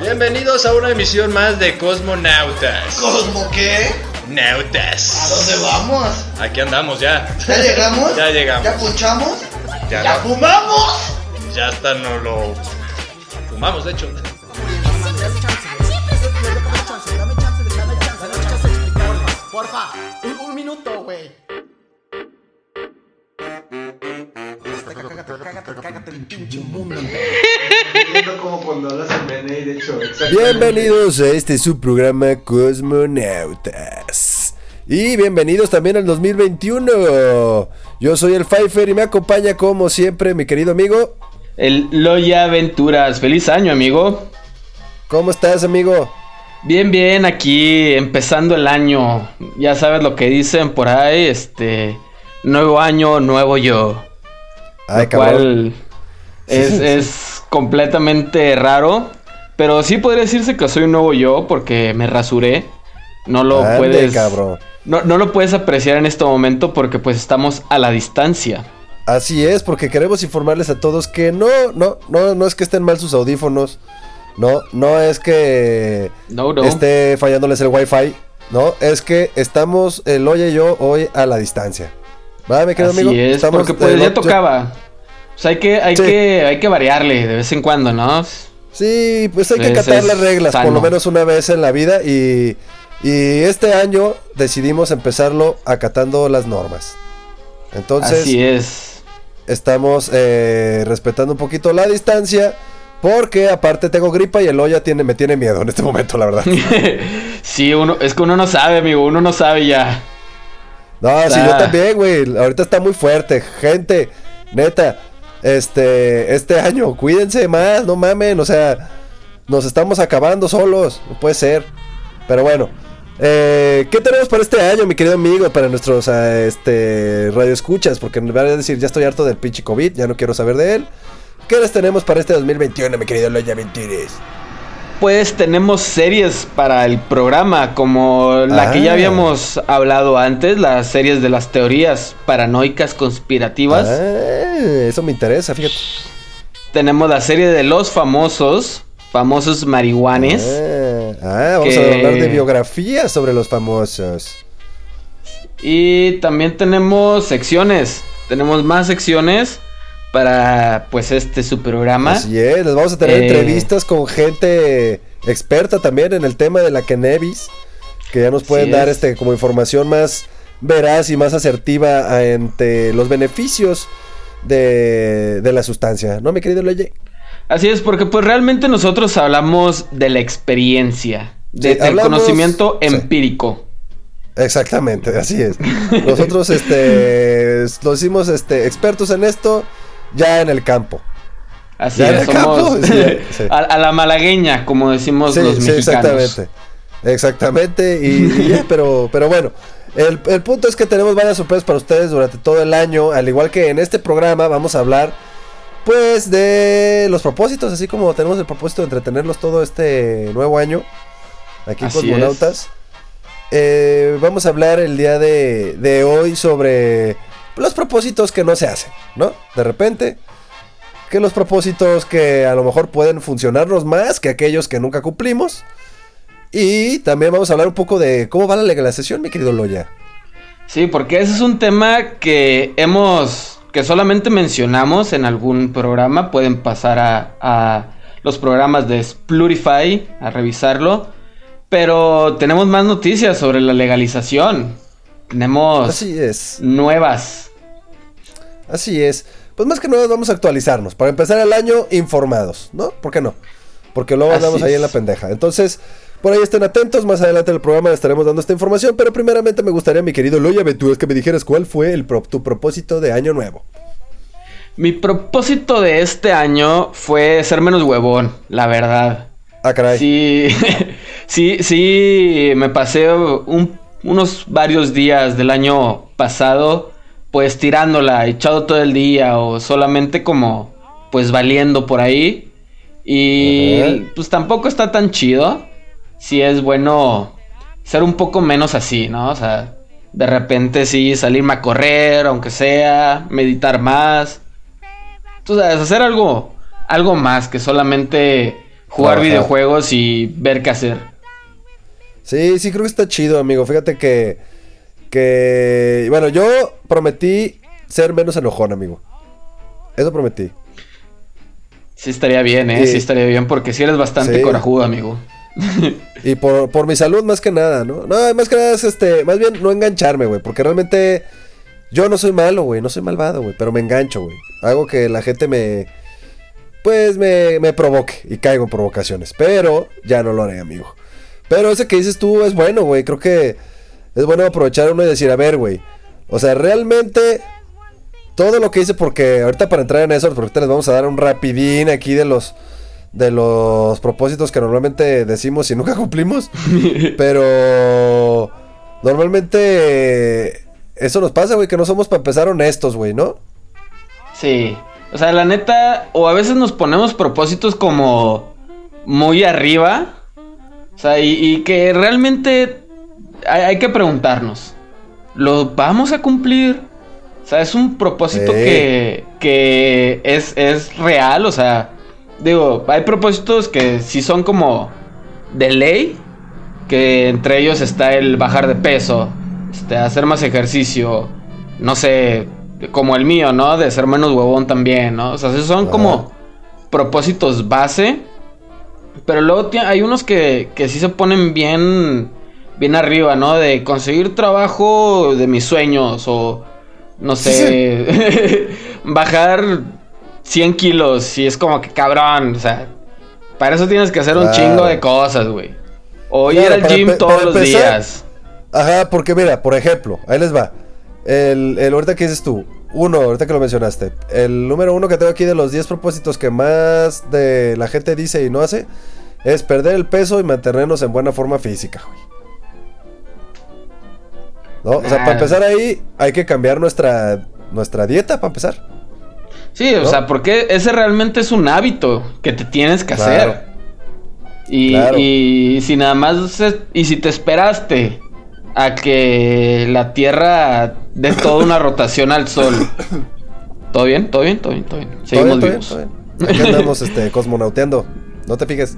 Bienvenidos a una emisión más de Cosmonautas. ¿Cosmo qué? Nautas. ¿A dónde vamos? Aquí andamos ya. ¿Ya llegamos? Ya llegamos. ¿Ya punchamos? Ya ¿Ya no. fumamos? Ya hasta no lo fumamos, de hecho. Pinche mundo. Viendo como cuando hablas en BNI, de hecho, exactamente. Bienvenidos a este subprograma Cosmonautas. Y bienvenidos también al 2021. Yo soy el Pfeiffer y me acompaña como siempre mi querido amigo. El Loya Aventuras. Feliz año, amigo. ¿Cómo estás, amigo? Bien, bien, aquí empezando el año. Ya sabes lo que dicen por ahí, este nuevo año, nuevo yo. Ay, lo cabrón. cual es, es completamente raro. Pero sí podría decirse que soy un nuevo yo porque me rasuré. No lo Ande, puedes. cabrón. No, no lo puedes apreciar en este momento porque pues estamos a la distancia. Así es, porque queremos informarles a todos que no, no, no, no es que estén mal sus audífonos. No, no es que No, no. esté fallándoles el wifi. No, es que estamos, el Oye y yo, hoy a la distancia. ¿Va, mi querido Así amigo? es, Estamos porque pues ya tocaba. Pues hay que, hay Sí. que, hay que variarle de vez en cuando, ¿no? Sí, pues hay que Es- acatar es las reglas, por lo menos una vez en la vida. Y, y este año decidimos empezarlo acatando las normas. Entonces, Así es. estamos eh, respetando un poquito la distancia. Porque aparte tengo gripa y el olla tiene, me tiene miedo en este momento, la verdad. sí, uno, es que uno no sabe, amigo, uno no sabe ya. No, sí, Ah. yo también, güey. Ahorita está muy fuerte. Gente, neta, este, este año, cuídense más, no mamen. O sea, nos estamos acabando solos. No puede ser. Pero bueno. eh, ¿Qué tenemos para este año, mi querido amigo? Para nuestros ah, este, radioescuchas. Porque me van a decir, ya estoy harto del pinche COVID, ya no quiero saber de él. ¿Qué les tenemos para este 2021, mi querido Loya Ventures? Pues tenemos series para el programa, como la que ya Ah. habíamos hablado antes, las series de las teorías paranoicas conspirativas. Ah, eso me interesa, fíjate. Tenemos la serie de los famosos, famosos marihuanes. Ah, ah, vamos que- a hablar de biografías sobre los famosos. Y también tenemos secciones. Tenemos más secciones para pues este su programa. Así es, les vamos a tener Eh. entrevistas con gente experta también en el tema de la cannabis, que ya nos pueden Así dar es. este como información más veraz y más asertiva ante los beneficios de, de la sustancia, ¿no, mi querido Leye? Así es, porque pues realmente nosotros hablamos de la experiencia, de- Sí, del hablamos- conocimiento sí. empírico. Exactamente, así es. Nosotros este los hicimos este expertos en esto ya en el campo. Así Ya en es, el somos campo, sí, sí. A, a la malagueña, como decimos Sí, los sí, mexicanos. exactamente. Exactamente, y, pero, pero bueno. El, el punto es que tenemos varias sorpresas para ustedes durante todo el año. Al igual que en este programa vamos a hablar pues de los propósitos, así como tenemos el propósito de entretenerlos todo este nuevo año. Aquí en Cosmonautas. Eh, vamos a hablar el día de, de hoy sobre los propósitos que no se hacen, ¿no? De repente, que los propósitos que a lo mejor pueden funcionarnos más que aquellos que nunca cumplimos. Y también vamos a hablar un poco de cómo va la legalización, mi querido Loya. Sí, porque ese es un tema que hemos, que solamente mencionamos en algún programa. Pueden pasar a, a los programas de Splurify a revisarlo. Pero tenemos más noticias sobre la legalización. Tenemos Así es, nuevas. así es. Pues más que nada vamos a actualizarnos. Para empezar el año informados, ¿no? ¿Por qué no? Porque luego Así andamos ahí en la pendeja. Entonces, por ahí estén atentos. Más adelante en el programa les estaremos dando esta información. Pero primeramente me gustaría, mi querido Loya Aventuras, que me dijeras cuál fue el pro- tu propósito de año nuevo. Mi propósito de este año fue ser menos huevón, la verdad. Ah, caray. Sí, sí, sí, me pasé un- unos varios días del año pasado, pues tirándola, echado todo el día o solamente como, pues valiendo por ahí. Y pues tampoco está tan chido. Si es bueno ser un poco menos así, ¿no? O sea, de repente sí salirme a correr, aunque sea, meditar más. Tú sabes, hacer algo, algo más que solamente jugar videojuegos y ver qué hacer. Sí, sí, creo que está chido, amigo. Fíjate que. Que. Bueno, yo prometí ser menos enojón, amigo. Eso prometí. Sí estaría bien, ¿eh? Sí. Sí, estaría bien porque si eres bastante Sí. corajudo, amigo. Y por, por mi salud, más que nada, ¿no? No, más que nada es este. Más bien no engancharme, güey. Porque realmente. Yo no soy malo, güey. No soy malvado, güey. Pero me engancho, güey. Hago que la gente me. Pues me, me provoque. Y caigo en provocaciones. Pero ya no lo haré, amigo. Pero ese que dices tú es bueno, güey. Creo que es bueno aprovechar uno y decir, a ver, güey. O sea, realmente. Todo lo que hice, porque ahorita para entrar en eso, porque ahorita les vamos a dar un rapidín aquí de los. De los propósitos que normalmente decimos y nunca cumplimos. Pero. Normalmente. Eso nos pasa, güey, que no somos para empezar honestos, güey, ¿no? Sí. O sea, la neta, o a veces nos ponemos propósitos como muy arriba. O sea, y, y que realmente hay, hay que preguntarnos, ¿lo vamos a cumplir? O sea, es un propósito que, que es, es real. O sea, digo, hay propósitos que sí son como de ley. Que entre ellos está el bajar de peso, este, hacer más ejercicio, no sé, como el mío, ¿no? De ser menos huevón también, ¿no? O sea, esos son Ajá. como propósitos base. Pero luego hay unos que, que sí se ponen bien, bien arriba, ¿no? De conseguir trabajo de mis sueños o, no sé, bajar 100 kilos y es como que cabrón, o sea, para eso tienes que hacer un chingo de cosas, güey. O ir Claro, al para gym todos para los empezar, días. Ajá, porque mira, por ejemplo, ahí les va. El, el ahorita que dices tú, uno, ahorita que lo mencionaste. El número uno que tengo aquí de los 10 propósitos que más de la gente dice y no hace es perder el peso y mantenernos en buena forma física, güey. ¿No? O sea, Ah. para empezar ahí, hay que cambiar nuestra, nuestra dieta para empezar. Sí, o sea, porque ese realmente es un hábito que te tienes que Claro. hacer. Y, Claro. y si nada más, y si te esperaste a que la Tierra dé toda una rotación al Sol. ¿Todo bien? ¿Todo bien? ¿Todo bien? ¿Todo bien? ¿Todo Seguimos bien, vivos. todo bien, todo? Aquí andamos este, cosmonauteando. No te fijes.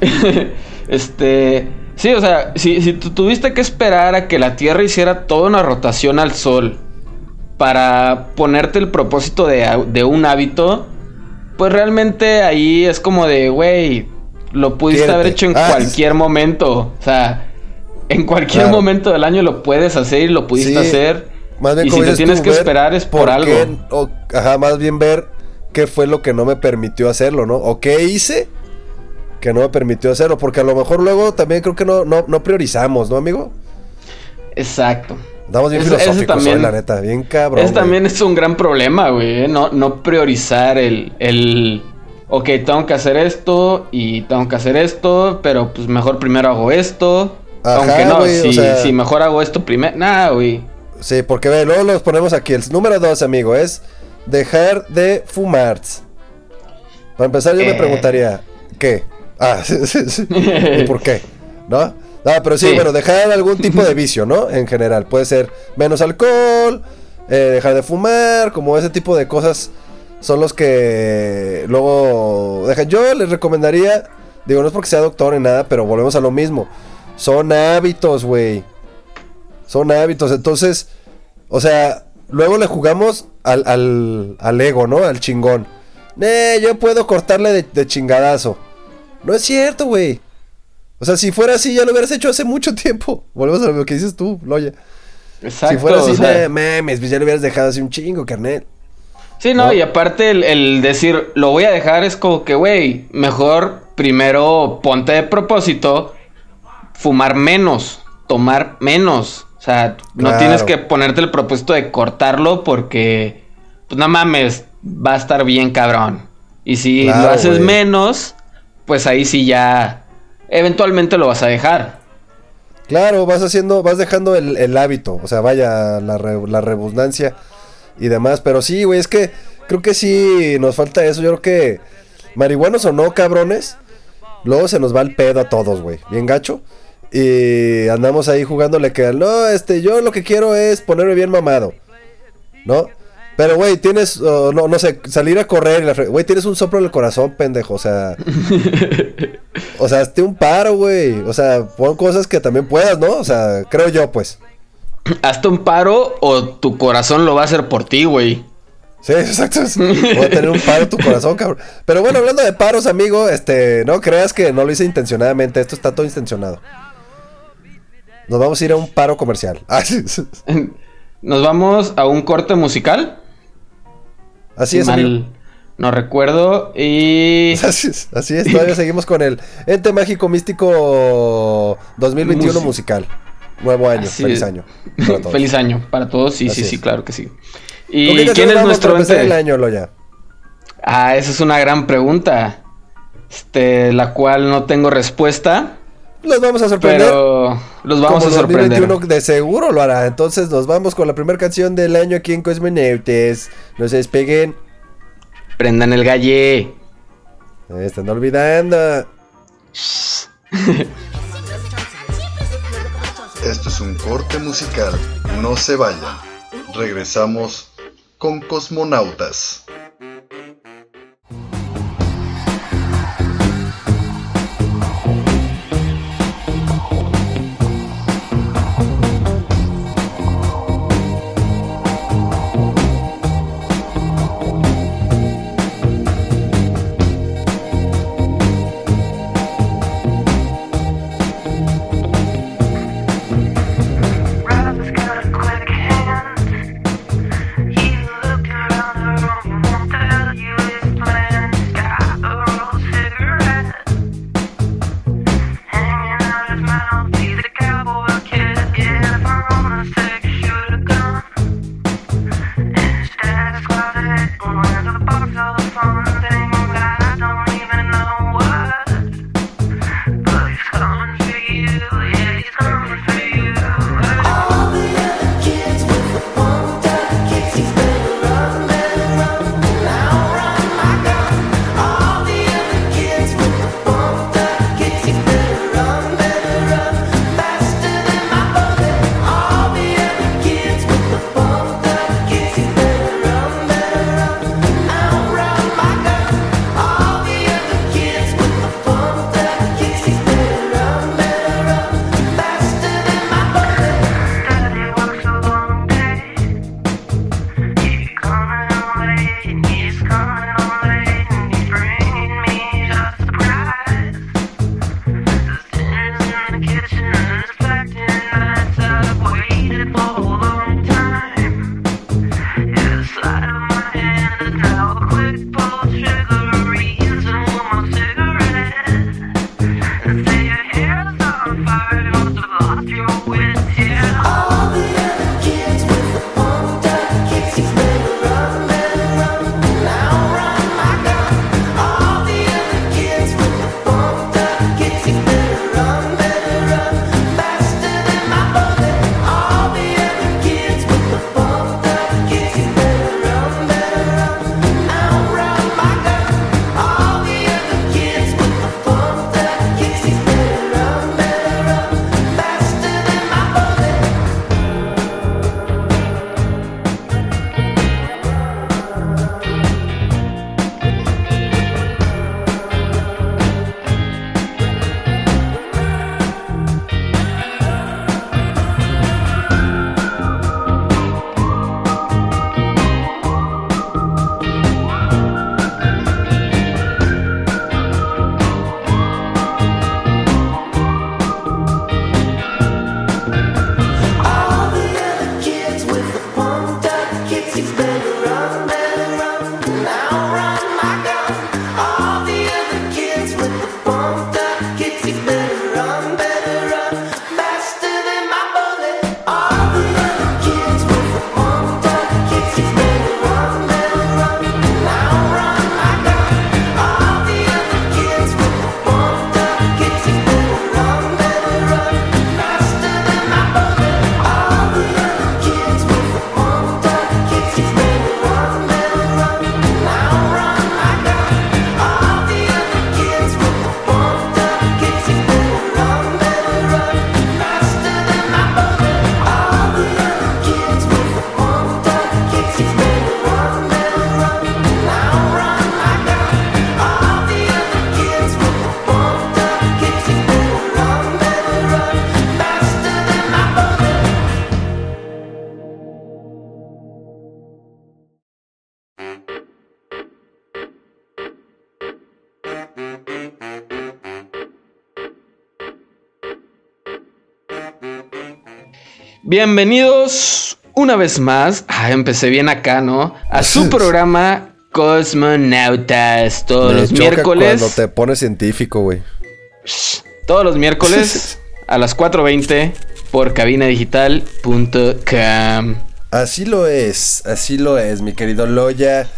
este. Sí, o sea, si, si tú tuviste que esperar a que la Tierra hiciera toda una rotación al Sol para ponerte el propósito de, un hábito, pues realmente ahí es como de, güey, lo pudiste Quiérete. haber hecho en Ah, cualquier momento. O sea, en cualquier Claro. momento del año lo puedes hacer y lo pudiste Sí, hacer. Más bien y si te tienes tú, que esperar es por, algo. qué- o- ajá, más bien ver qué fue lo que no me permitió hacerlo, ¿no? O qué hice que no me permitió hacerlo. Porque a lo mejor luego también creo que no, no, no priorizamos, ¿no, amigo? Exacto. Damos bien ese filosóficos hoy, también- la neta. Bien cabrón. Ese también es un gran problema, güey. ¿eh? No, no priorizar el, el. Ok, tengo que hacer esto y tengo que hacer esto, pero pues mejor primero hago esto. Ajá, Aunque no, güey, o si, sea- si mejor hago esto primero. Nah, güey. Sí, porque ve, luego los ponemos aquí. El número dos, amigo, es dejar de fumar. Para empezar, yo me Eh. preguntaría, ¿qué? Ah, sí, sí, sí. ¿Y por qué? ¿No? Ah, pero sí, Sí. bueno, dejar algún tipo de vicio, ¿no? En general. Puede ser menos alcohol, eh, dejar de fumar, como ese tipo de cosas son los que luego dejan. Yo les recomendaría, digo, no es porque sea doctor ni nada, pero volvemos a lo mismo. Son hábitos, güey. Son hábitos. Entonces, o sea, luego le jugamos al, al, al ego, ¿no? Al chingón. Eh, yo puedo cortarle de, de chingadazo. No es cierto, güey. O sea, si fuera así, ya lo hubieras hecho hace mucho tiempo. Volvemos a lo que dices tú, Loya. Exacto. si fuera así, o sea, "Nah, mames, pues ya lo hubieras dejado así un chingo, carnal. Sí, no, ¿no? y aparte el, el decir lo voy a dejar es como que, güey, mejor primero ponte de propósito fumar menos, tomar menos. O sea, no Claro. tienes que ponerte el propósito de cortarlo porque, pues no mames, va a estar bien cabrón. Y si Claro, lo haces menos, pues ahí sí ya, eventualmente lo vas a dejar. Claro, vas haciendo, vas dejando el, el hábito. O sea, vaya la, re- la redundancia y demás. Pero sí, güey, es que creo que sí nos falta eso. Yo creo que marihuanos o no, cabrones, luego se nos va el pedo a todos, güey. Bien gacho. Y andamos ahí jugándole que, no, este, yo lo que quiero es ponerme bien mamado. ¿No? Pero, güey, tienes, oh, no, no sé, salir a correr y la fre- Güey, tienes un soplo en el corazón, pendejo. O sea, o sea, hazte un paro, güey. O sea, pon cosas que también puedas, ¿no? O sea, creo yo, pues. Hazte un paro o tu corazón lo va a hacer por ti, güey. Sí, exacto. Voy a tener un paro en tu corazón, cabrón. Pero bueno, hablando de paros, amigo, este, no creas que no lo hice intencionadamente. Esto está todo intencionado. Nos vamos a ir a un paro comercial. Nos vamos a un corte musical. Así es, amigo. mal no recuerdo. Y. Así es, así es, todavía seguimos con el Ente Mágico Místico 2021 Musi- musical. Nuevo año, Así feliz año. para todos. Feliz año para todos. Sí, Así sí, es. sí, claro que sí. ¿Con ¿Y quién es nuestro ente? el año, Loya? Ah, esa es una gran pregunta. Este, la cual no tengo respuesta. Los vamos a sorprender. Pero los vamos Como a sorprender. 2021 de seguro lo hará. Entonces nos vamos con la primera canción del año aquí en Cosmonautes. No se despeguen. Prendan el galle. Me están olvidando. Esto es un corte musical. No se vayan. Regresamos con Cosmonautas. radio Bienvenidos una vez más. Ah, empecé bien acá, ¿no? A su programa Cosmonautas. Todos Me los choca miércoles. Cuando te pones científico, güey. Todos los miércoles a las 4.20 por cabinadigital.com. Así lo es, así lo es, mi querido Loya.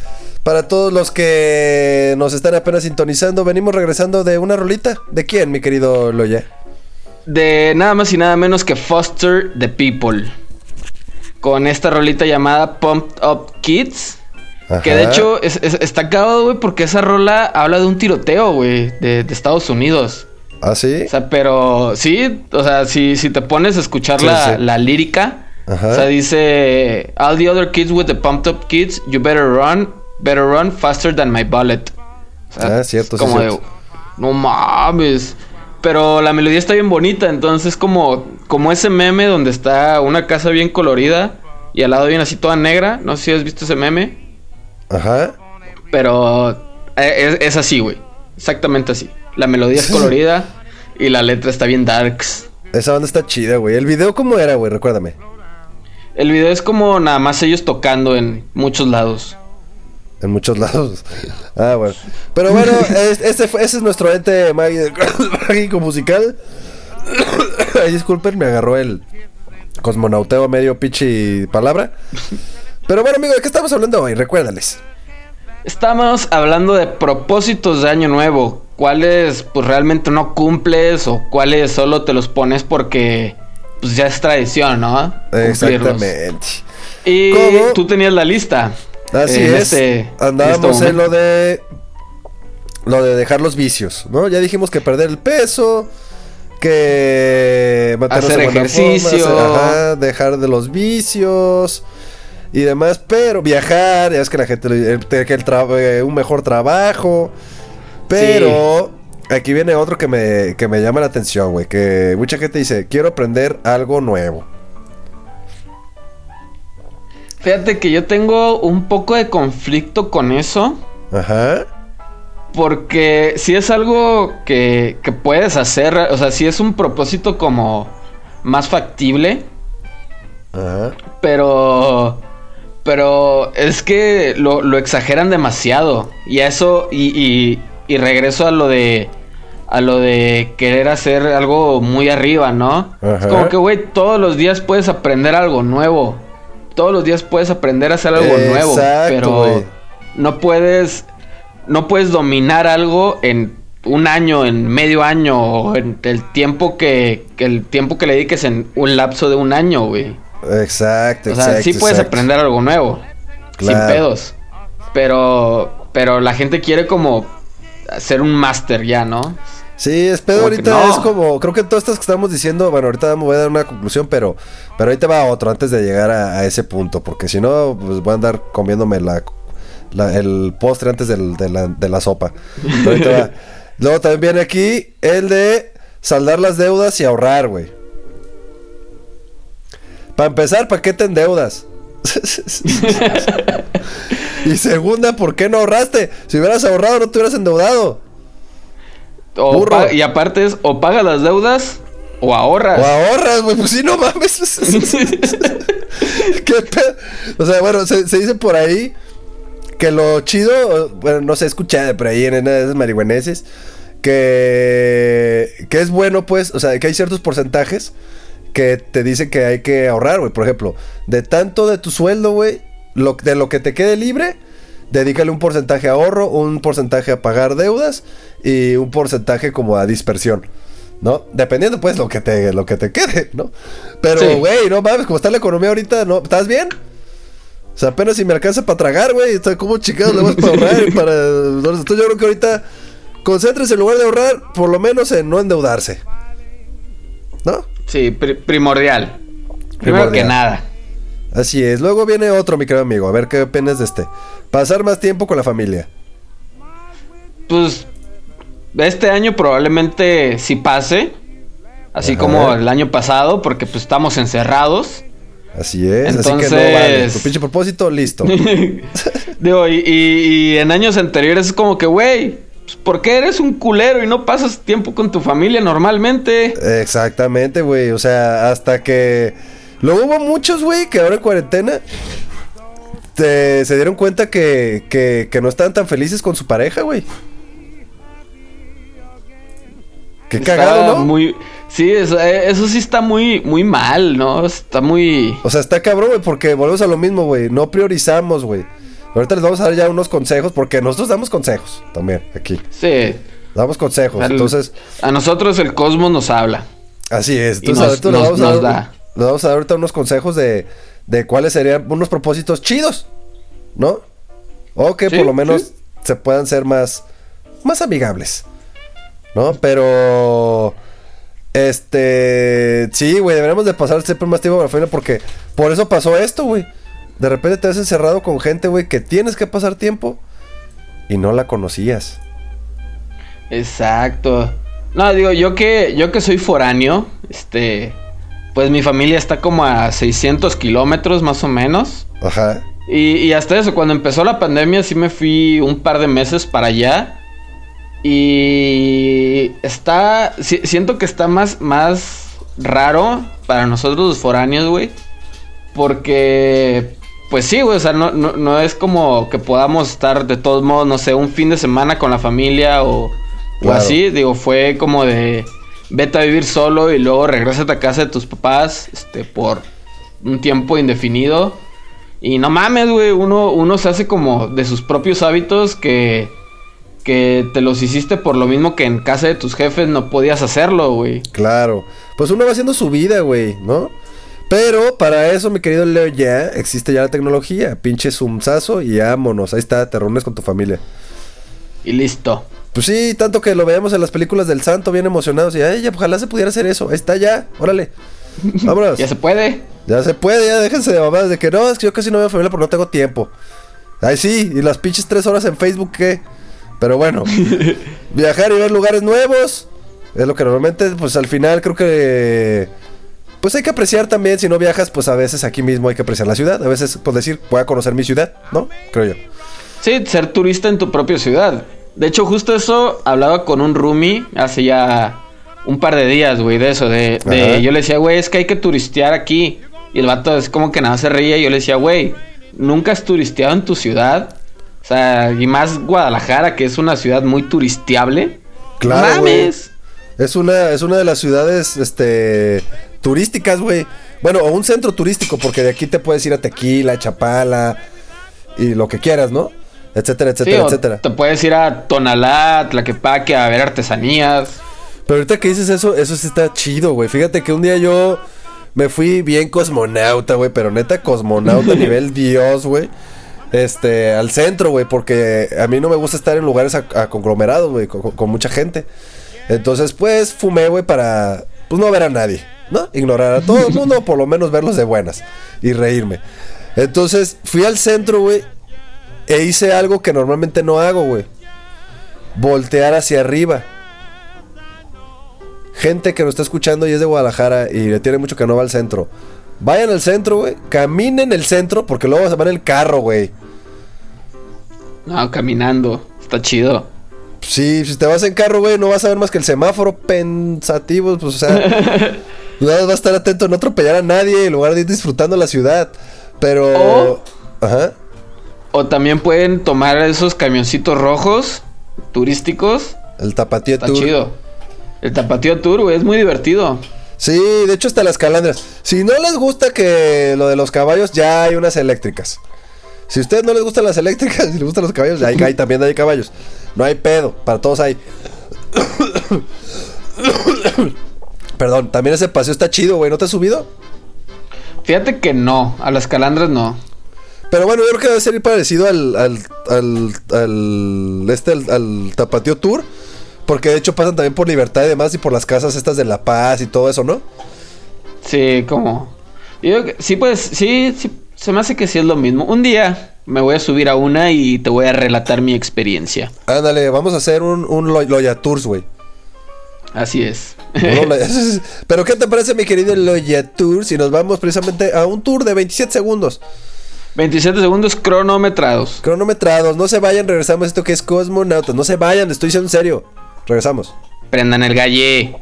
Para todos los que nos están apenas sintonizando, venimos regresando de una rolita. ¿De quién, mi querido Loya? De nada más y nada menos que Foster the People. Con esta rolita llamada Pumped Up Kids. Que de hecho es- es- está cagado, güey, porque esa rola habla de un tiroteo, güey, de, de Estados Unidos. ¿Ah, sí? O sea, pero sí, o sea, si, si te pones a escuchar Sí, la, sí. la lírica, Ajá. o sea, dice, All the other kids with the pumped up kids, you better run, better run faster than my bullet. O sea, Ah, cierto, es sí, como cierto. de, no mames. Pero la melodía está bien bonita, entonces como, como ese meme donde está una casa bien colorida y al lado viene así toda negra, no sé si has visto ese meme, Ajá. pero eh, es, es así, güey, exactamente así. La melodía es colorida y la letra está bien darks. Esa banda está chida, güey. ¿El video cómo era, güey? Recuérdame. El video es como nada más ellos tocando en muchos lados. En muchos lados. Ah, bueno. Pero bueno, es- este fue- ese es nuestro ente mágico musical. Disculpen, me agarró el cosmonauteo medio pichi palabra. Pero bueno, amigo, ¿de qué estamos hablando hoy? Recuérdales. Estamos hablando de propósitos de año nuevo. ¿Cuáles pues realmente no cumples o cuáles solo te los pones porque pues ya es tradición, ¿no? Cumplirlos. Exactamente. Y ¿Cómo? tú tenías la lista. Así en es. este- en Andábamos este en lo de. Lo de dejar los vicios, ¿no? Ya dijimos que perder el peso. Que Hacer ejercicio. forma, hacer- ajá, dejar de los vicios y demás, pero viajar, ya es que la gente el- que el tra- un mejor trabajo. Pero aquí viene otro que me, que me llama la atención, güey. Que mucha gente dice, quiero aprender algo nuevo. Fíjate que yo tengo un poco de conflicto con eso. Ajá. Porque si es algo que, que puedes hacer, o sea, si es un propósito como más factible, Ajá. pero pero es que lo, lo exageran demasiado y a eso y, y, y regreso a lo de a lo de querer hacer algo muy arriba, ¿no? Ajá. Es como que güey, todos los días puedes aprender algo nuevo. Todos los días puedes aprender a hacer algo nuevo, Exacto, pero güey. no puedes no puedes dominar algo en un año, en medio año, o en el tiempo que, el tiempo que le dediques en un lapso de un año, güey. Exacto, O sea, exacto, sí puedes exacto. aprender algo nuevo, Claro. sin pedos. Pero, pero la gente quiere como hacer un máster ya, ¿no? Sí, es pedo ahorita no. es como, creo que todas estas que estamos diciendo, bueno, ahorita me voy a dar una conclusión, pero, pero ahorita va otro antes de llegar a, a ese punto, porque si no, pues voy a andar comiéndome la, la- el postre antes del- de, la, de la sopa. Va. Luego también viene aquí el de saldar las deudas y ahorrar, güey. Para empezar, ¿para qué te endeudas? y segunda, ¿por qué no ahorraste? Si hubieras ahorrado, no te hubieras endeudado. O y aparte es o pagas las deudas o ahorras. O ahorras, güey, pues sí, no mames. ¿Qué pedo? O sea, bueno, se, se dice por ahí que lo chido, bueno, no sé, escuché por ahí en una de esas marihuaneses, que, que es bueno, pues, o sea, que hay ciertos porcentajes que te dicen que hay que ahorrar, güey. Por ejemplo, de tanto de tu sueldo, güey, lo, de lo que te quede libre, dedícale un porcentaje a ahorro, un porcentaje a pagar deudas y un porcentaje como a dispersión. ¿No? Dependiendo, pues, lo que te, lo que te quede, ¿no? Pero, Sí. güey, no mames, como está la economía ahorita, ¿no? ¿Estás bien? O sea, apenas si me alcanza para tragar, güey. Estoy como chicados, le vamos para ahorrar. y Para... Entonces, yo creo que ahorita concéntrese en lugar de ahorrar, por lo menos en no endeudarse. ¿No? Sí, pri- primordial. Primero Primordial. que nada. Así es. Luego viene otro, mi querido amigo. A ver qué opinas de este. Pasar más tiempo con la familia. Pues este año probablemente sí pase. Así Ajá. como el año pasado, porque pues estamos encerrados. Así es. Así que no Entonces- vale. Tu pinche propósito, listo. Digo, y, y- y en años anteriores es como que, güey, pues, ¿por qué eres un culero y no pasas tiempo con tu familia normalmente? Exactamente, güey. O sea, hasta que Luego hubo muchos, güey, que ahora en cuarentena te- se dieron cuenta que, que, que no estaban tan felices con su pareja, güey. Qué Está cagado, ¿no? Muy, sí, eso, eh, eso sí está muy, muy mal, ¿no? Está muy... O sea, está cabrón, güey, porque volvemos a lo mismo, güey. No priorizamos, güey. Ahorita les vamos a dar ya unos consejos, porque nosotros damos consejos también aquí. Sí. Damos consejos. Al- Entonces, A nosotros el cosmos nos habla. así es. Entonces, nos- ahorita nos- les vamos a nos dar, da. Les vamos a dar ahorita unos consejos de, de cuáles serían unos propósitos chidos, ¿no? O que Sí, por lo menos sí. se puedan ser más, más amigables, ¿no? Pero, este, sí, güey, deberíamos de pasar siempre más tiempo con la familia porque por eso pasó esto, güey. De repente te has encerrado con gente, güey, que tienes que pasar tiempo y no la conocías. Exacto. No, digo, yo que, yo que soy foráneo, este, pues mi familia está como a 600 kilómetros más o menos. Ajá. Y, y hasta eso, cuando empezó la pandemia sí me fui un par de meses para allá. Y está, si- siento que está más, más raro para nosotros los foráneos, güey. Porque, pues sí, güey, o sea, no, no, no es como que podamos estar de todos modos, no sé, un fin de semana con la familia o, o así. Digo, fue como de vete a vivir solo y luego regrésate a casa de tus papás, este, por un tiempo indefinido. Y no mames, güey, uno, uno se hace como de sus propios hábitos que, que te los hiciste por lo mismo que en casa de tus jefes no podías hacerlo, güey. Claro. Pues uno va haciendo su vida, güey, ¿no? Pero para eso, mi querido Leo, ya existe ya la tecnología. Pinche zoomsazo y vámonos. Ahí está, te reúnes con tu familia. Y listo. Pues sí, tanto que lo veíamos en las películas del santo, bien emocionados. Y ay, ya, ojalá se pudiera hacer eso. Ahí está ya, órale. Vámonos. Ya se puede. Ya se puede, ya déjense de mamadas de que no, es que yo casi no veo familia porque no tengo tiempo. Ay, sí, y las pinches tres horas en Facebook, ¿qué? Pero bueno, viajar y ver lugares nuevos es lo que normalmente, pues al final creo que. Pues hay que apreciar también, si no viajas, pues a veces aquí mismo hay que apreciar la ciudad. A veces, pues decir, voy a conocer mi ciudad, ¿no? Creo yo. Sí, ser turista en tu propia ciudad. De hecho, justo eso hablaba con un roomie hace ya un par de días, güey, de eso. De, de- yo le decía, güey, es que hay que turistear aquí. Y el vato es como que nada se reía. Y yo le decía, güey, ¿nunca has turisteado en tu ciudad? O sea, y más Guadalajara, que es una ciudad muy turisteable. Claro. ¡Mames! Es una, es una de las ciudades, este, turísticas, güey. Bueno, o un centro turístico, porque de aquí te puedes ir a Tequila, Chapala y lo que quieras, ¿no? Etcétera, Sí, etcétera, o etcétera. Te puedes ir a Tonalá, Tlaquepaque, a ver artesanías. Pero ahorita que dices eso, eso sí está chido, güey. Fíjate que un día yo me fui bien cosmonauta, güey, pero neta cosmonauta nivel Dios, güey. Este, al centro, güey, porque a mí no me gusta estar en lugares a, a conglomerados, güey, con, con mucha gente. Entonces, pues, fumé, güey, para, pues, no ver a nadie, ¿no? Ignorar a todo el mundo, por lo menos verlos de buenas y reírme. Entonces, fui al centro, güey, e hice algo que normalmente no hago, güey. Voltear hacia arriba. Gente que nos está escuchando y es de Guadalajara y le tiene mucho que no va al centro. Vayan al centro, güey. Caminen el centro porque luego se van en el carro, güey. No, caminando. Está chido. Sí, si te vas en carro, güey, no vas a ver más que el semáforo pensativo, pues, o sea, vas a estar atento a no atropellar a nadie en lugar de ir disfrutando la ciudad. Pero, O- ajá, O también pueden tomar esos camioncitos rojos turísticos. el tapatío Está tour. chido. El Tapatío Tour, güey, es muy divertido. Sí, de hecho hasta las calandras. Si no les gusta que lo de los caballos, ya hay unas eléctricas. Si a ustedes no les gustan las eléctricas, si les gustan los caballos, ahí, ahí también hay caballos. No hay pedo, para todos hay. Perdón, también ese paseo está chido, güey. ¿No te has subido? Fíjate que no, a las calandras no. Pero bueno, yo creo que debe ser parecido al, al, al, al- este, al, al Tapatío Tour. Porque de hecho pasan también por Libertad y demás y por las casas estas de La Paz y todo eso, ¿no? Sí, como. Yo, sí, pues, sí, sí, se me hace que sí es lo mismo. Un día me voy a subir a una y te voy a relatar mi experiencia. Ándale, vamos a hacer un, un Lo- Loya Tours, güey. Así es. Pero ¿qué te parece, mi querido Loya Tour, si nos vamos precisamente a un tour de 27 segundos? 27 segundos cronometrados. Cronometrados, no se vayan, regresamos. Esto que es Cosmonautas, no se vayan, estoy siendo serio. Regresamos. Prendan el galle.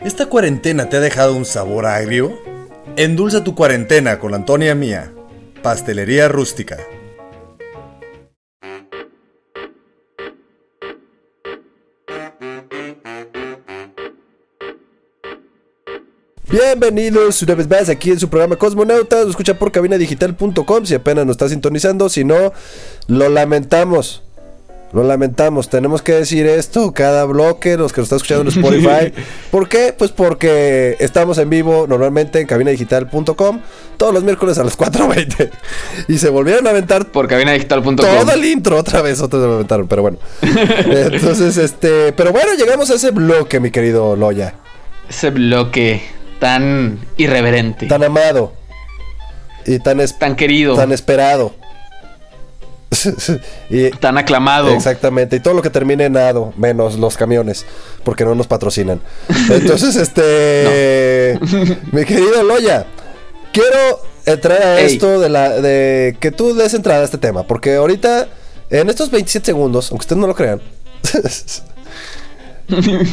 ¿Esta cuarentena te ha dejado un sabor agrio? Endulza tu cuarentena con la Antonia Mía, Pastelería Rústica. Bienvenidos una vez más aquí en su programa Cosmonautas. Lo escucha por cabinadigital.com si apenas nos está sintonizando. Si no, lo lamentamos. Lo lamentamos. Tenemos que decir esto cada bloque, los que nos están escuchando en Spotify. ¿Por qué? Pues porque estamos en vivo normalmente en cabinadigital.com todos los miércoles a las 4.20. Y se volvieron a aventar Por cabinadigital.com. todo el intro otra vez. Otra vez lo aventaron, pero bueno. Entonces, este. Pero bueno, llegamos a ese bloque, mi querido Loya. Ese bloque tan irreverente, tan, Tan amado. Y tan, es- querido, tan tan, esperado. y, aclamado. Exactamente, y todo lo que termine en ado, menos los camiones, porque no nos patrocinan. Entonces, este, mi querido Loya, quiero entrar a Ey. esto de la de que tú des entrada a este tema, porque ahorita en estos 27 segundos, aunque ustedes no lo crean,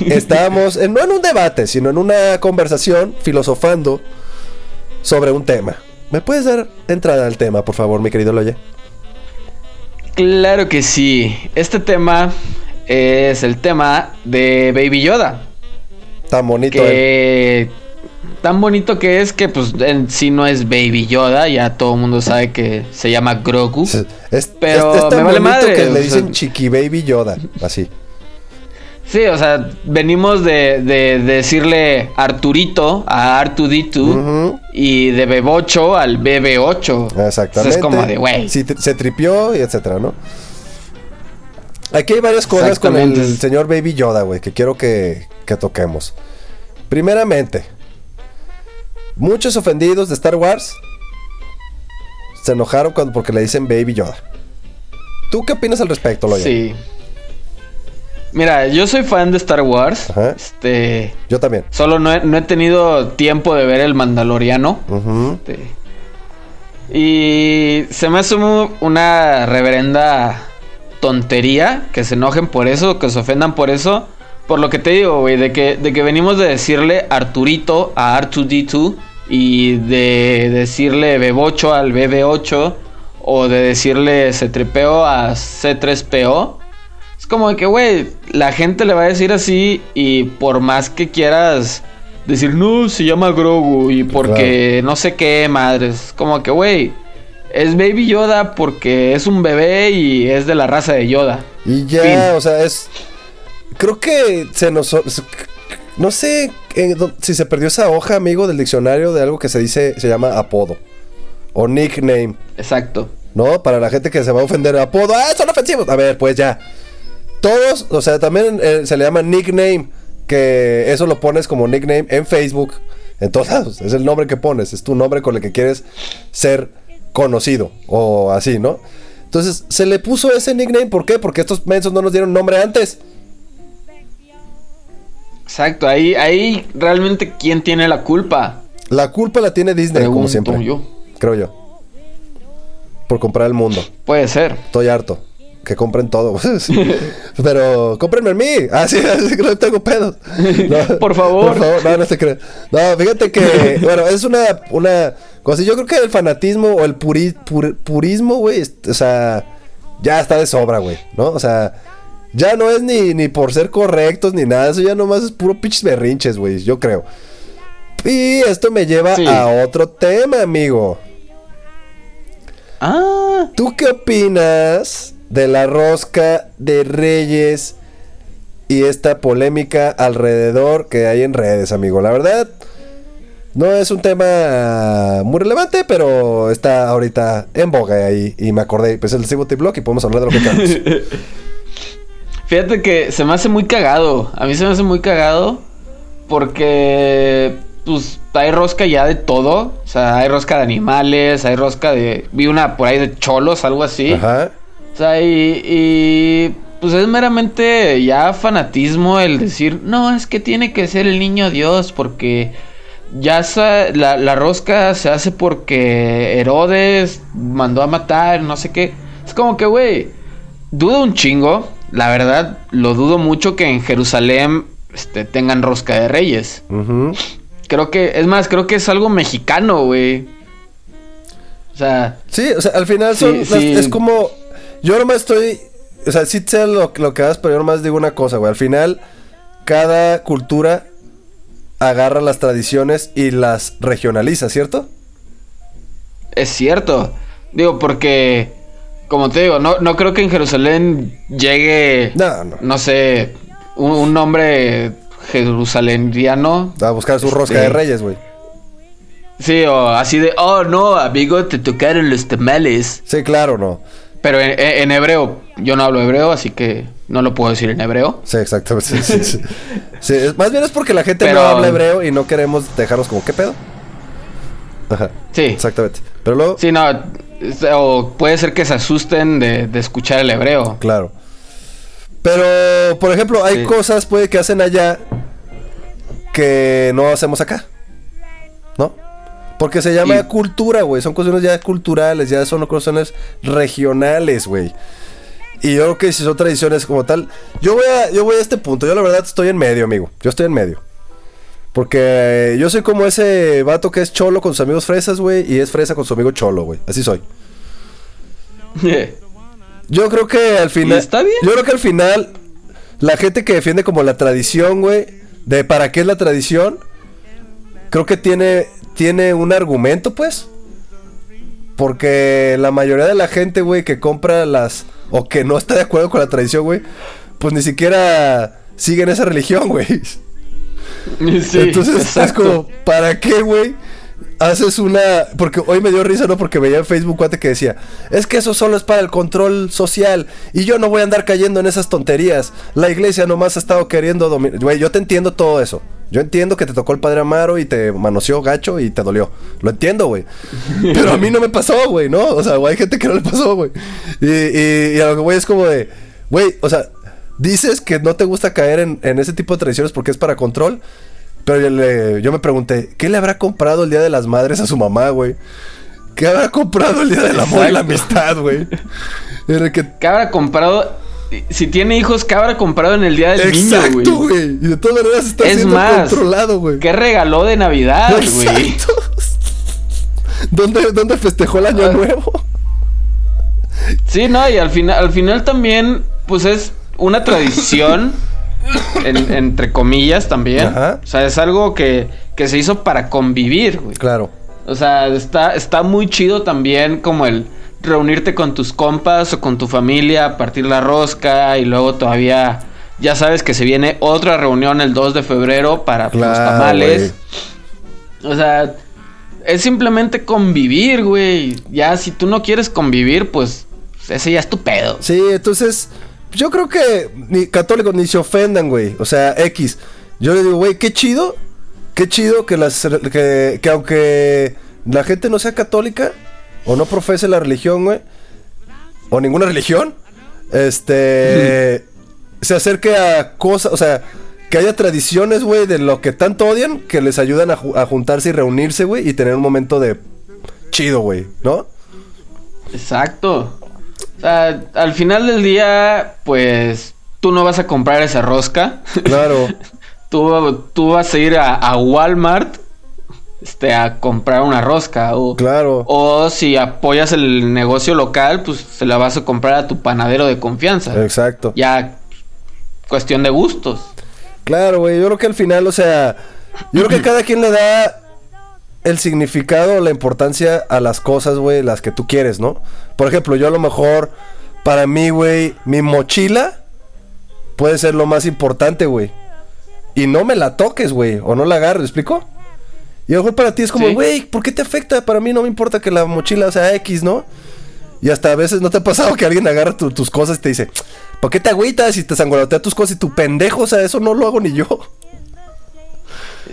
estábamos en- no en un debate, sino en una conversación filosofando sobre un tema. ¿Me puedes dar entrada al tema, por favor, mi querido Loya? Claro que sí. Este tema es el tema de Baby Yoda. Tan bonito. eh. Que tan bonito que es que pues en sí no es Baby Yoda, ya todo el mundo sabe que se llama Grogu. Es, es- Pero es- tan me vale bonito madre, que o le sea- dicen Chiqui Baby Yoda, así. Sí, o sea, venimos de, de decirle Arturito a R2D2 Ujú. y de Bebocho al BB8. Exactamente. Entonces es como de, güey. Sí, se tripió y etcétera, ¿no? Aquí hay varias cosas con el señor Baby Yoda, güey, que quiero que, que toquemos. Primeramente, muchos ofendidos de Star Wars se enojaron cuando, porque le dicen Baby Yoda. ¿Tú qué opinas al respecto, Loya? Sí. Mira, yo soy fan de Star Wars. Ajá. Este. Yo también. Solo no he, no he tenido tiempo de ver el Mandaloriano. Ujú. Este, Y se me hace una reverenda tontería que se enojen por eso, que se ofendan por eso. Por lo que te digo, güey, de que, de que venimos de decirle Arturito a R2D2 y de decirle Bebocho al BB8 o de decirle C3PO a C3PO. Es como de que, güey, la gente le va a decir así y por más que quieras decir, no, se llama Grogu y porque no sé qué, madres. Como que, güey, es Baby Yoda porque es un bebé y es de la raza de Yoda. Y ya, Fin. o sea, es. Creo que se nos. No sé en dó- si se perdió esa hoja, amigo, del diccionario de algo que se dice, se llama apodo. O nickname, Exacto. ¿no? Para la gente que se va a ofender apodo. ¡Ah, son ofensivos! A ver, pues ya. Todos, o sea, también eh, se le llama nickname. Que eso lo pones como nickname en Facebook. En todos lados. Es el nombre que pones. Es tu nombre con el que quieres ser conocido. O así, ¿no? Entonces, se le puso ese nickname. ¿Por qué? Porque estos mensos no nos dieron nombre antes. Exacto. Ahí, ahí realmente quién tiene la culpa. La culpa la tiene Disney, como siempre. yo. Creo yo. Por comprar el mundo. Puede ser. Estoy harto. Que compren todo. Pero cómprenme en mí. Ah, sí, así que no tengo pedos. No, Por favor. Por favor, no, no se cree. No, fíjate que, bueno, es una, una cosa. Yo creo que el fanatismo o el puri- pur- purismo, güey, o sea, ya está de sobra, güey, ¿no? O sea, ya no es ni, ni por ser correctos ni nada. Eso ya nomás es puro pinches berrinches, güey, yo creo. Y esto me lleva Sí. a otro tema, amigo. Ah. ¿Tú qué opinas de la rosca de Reyes y esta polémica alrededor que hay en redes, amigo? La verdad, no es un tema muy relevante, pero está ahorita en boga ahí y me acordé, pues el Ciboty Block y podemos hablar de lo que queramos. Fíjate que se me hace muy cagado. A mí se me hace muy cagado porque pues hay rosca ya de todo. O sea, hay rosca de animales, hay rosca de... Vi una por ahí de cholos, algo así. Ajá. O sea, y, y, pues es meramente ya fanatismo el decir, no, es que tiene que ser el niño Dios porque ya sa- la, la rosca se hace porque Herodes mandó a matar, no sé qué. Es como que, güey, dudo un chingo, la verdad, lo dudo mucho que en Jerusalén este, tengan rosca de reyes. Creo que, es más, creo que es algo mexicano, güey. O sea, Sí, o sea, al final son, Sí, sí. es como, yo nomás estoy, o sea, sí sé lo, lo que hagas, pero yo nomás digo una cosa, güey, al final cada cultura agarra las tradiciones y las regionaliza, ¿cierto? es cierto. Digo, porque, como te digo, no, no creo que en Jerusalén llegue, No, no. no sé, un, un nombre jerusaleniano. A buscar su rosca Sí. de reyes, güey. Sí, o así de, oh no, amigo, te tocaron los tamales. Sí, claro, no. Pero en, hebreo, yo no hablo hebreo, así que no lo puedo decir en hebreo. Sí, exactamente. Sí, sí, sí. Sí, es- más bien es porque la gente Pero- no habla hebreo y no queremos dejarnos como, ¿qué pedo? Ajá. Sí. Exactamente. Pero luego, Sí, no, o puede ser que se asusten de, de escuchar el hebreo. claro. Pero, por ejemplo, hay Sí. cosas puede que hacen allá que no hacemos acá. ¿No? Porque se llama Y- cultura, güey. Son cuestiones ya culturales, ya son cuestiones regionales, güey. Y yo creo que si son tradiciones como tal. Yo voy a, yo voy a este punto. Yo la verdad estoy en medio, amigo. Yo estoy en medio. Porque yo soy como ese vato que es cholo con sus amigos fresas, güey. Y es fresa con su amigo cholo, güey. Así soy. Yo creo que al final. está bien. Yo creo que al final. La gente que defiende como la tradición, güey. De para qué es la tradición. Creo que tiene. Tiene un argumento, pues. Porque la mayoría de la gente, güey, que compra las. O que no está de acuerdo con la tradición, güey. Pues ni siquiera siguen esa religión, güey. Sí, Entonces es exacto. como, ¿para qué, güey? Haces una. Porque hoy me dio risa, ¿no? Porque veía en Facebook cuate que decía: Es que eso solo es para el control social. Y yo no voy a andar cayendo en esas tonterías. La iglesia nomás ha estado queriendo dominar. Güey, yo te entiendo todo eso. Yo entiendo que te tocó el padre Amaro y te manoseó gacho y te dolió. Lo entiendo, güey. Pero a mí no me pasó, güey, ¿no? O sea, güey, hay gente que no le pasó, güey. Y, y, y a lo que voy es como de, güey, o sea, dices que no te gusta caer en, en ese tipo de tradiciones porque es para control. Pero yo, le- yo me pregunté, ¿qué le habrá comprado el Día de las Madres a su mamá, güey? ¿Qué habrá comprado el Día del Amor y la. Amistad, güey? Que... ¿Qué habrá comprado? Si tiene hijos, ¿qué habrá comprado en el día del niño, Exacto, güey? güey. Y de todas maneras está Es siendo más, controlado, güey. ¿Qué regaló de Navidad, güey? ¿Dónde, ¿Dónde festejó el Ah. año nuevo? Sí, no, y al final, al final también, pues es una tradición, en- entre comillas también. Ajá. O sea, es algo que, que se hizo para convivir, güey. Claro. O sea, está, está muy chido también como el reunirte con tus compas o con tu familia, partir la rosca y luego todavía ya sabes que se viene otra reunión el 2 de febrero para pues, los tamales. O sea, es simplemente convivir, güey. Ya si tú no quieres convivir, pues ese ya es tu pedo. Sí, entonces, yo creo que ni católicos ni se ofendan, güey. O sea, X. Yo le digo, güey, qué chido. Qué chido que las que, que aunque la gente no sea católica o no profese la religión, güey, o ninguna religión, este se acerque a cosas, o sea, que haya tradiciones, güey, de lo que tanto odian que les ayudan a, a juntarse y reunirse, güey, y tener un momento de chido, güey, ¿no? Exacto. Al final del día, pues tú no vas a comprar esa rosca. Claro. tú, tú vas a ir a, a Walmart este, a comprar una rosca. O, Claro. o si apoyas el negocio local, pues se la vas a comprar a tu panadero de confianza. Exacto. Ya, cuestión de gustos. Claro, güey. Yo creo que al final, o sea, yo creo que cada quien le da el significado, la importancia a las cosas, güey, las que tú quieres, ¿no? Por ejemplo, yo a lo mejor, para mí, güey, mi mochila puede ser lo más importante, güey. Y no me la toques, güey, o no la agarres, ¿me explico? Y a lo mejor para ti es como, Sí. güey, ¿por qué te afecta? Para mí no me importa que la mochila sea X, ¿no? Y hasta a veces no te ha pasado que alguien agarra tu- tus cosas y te dice, ¿por qué te agüitas y te sangolotea tus cosas y tu pendejo? O sea, eso no lo hago ni yo.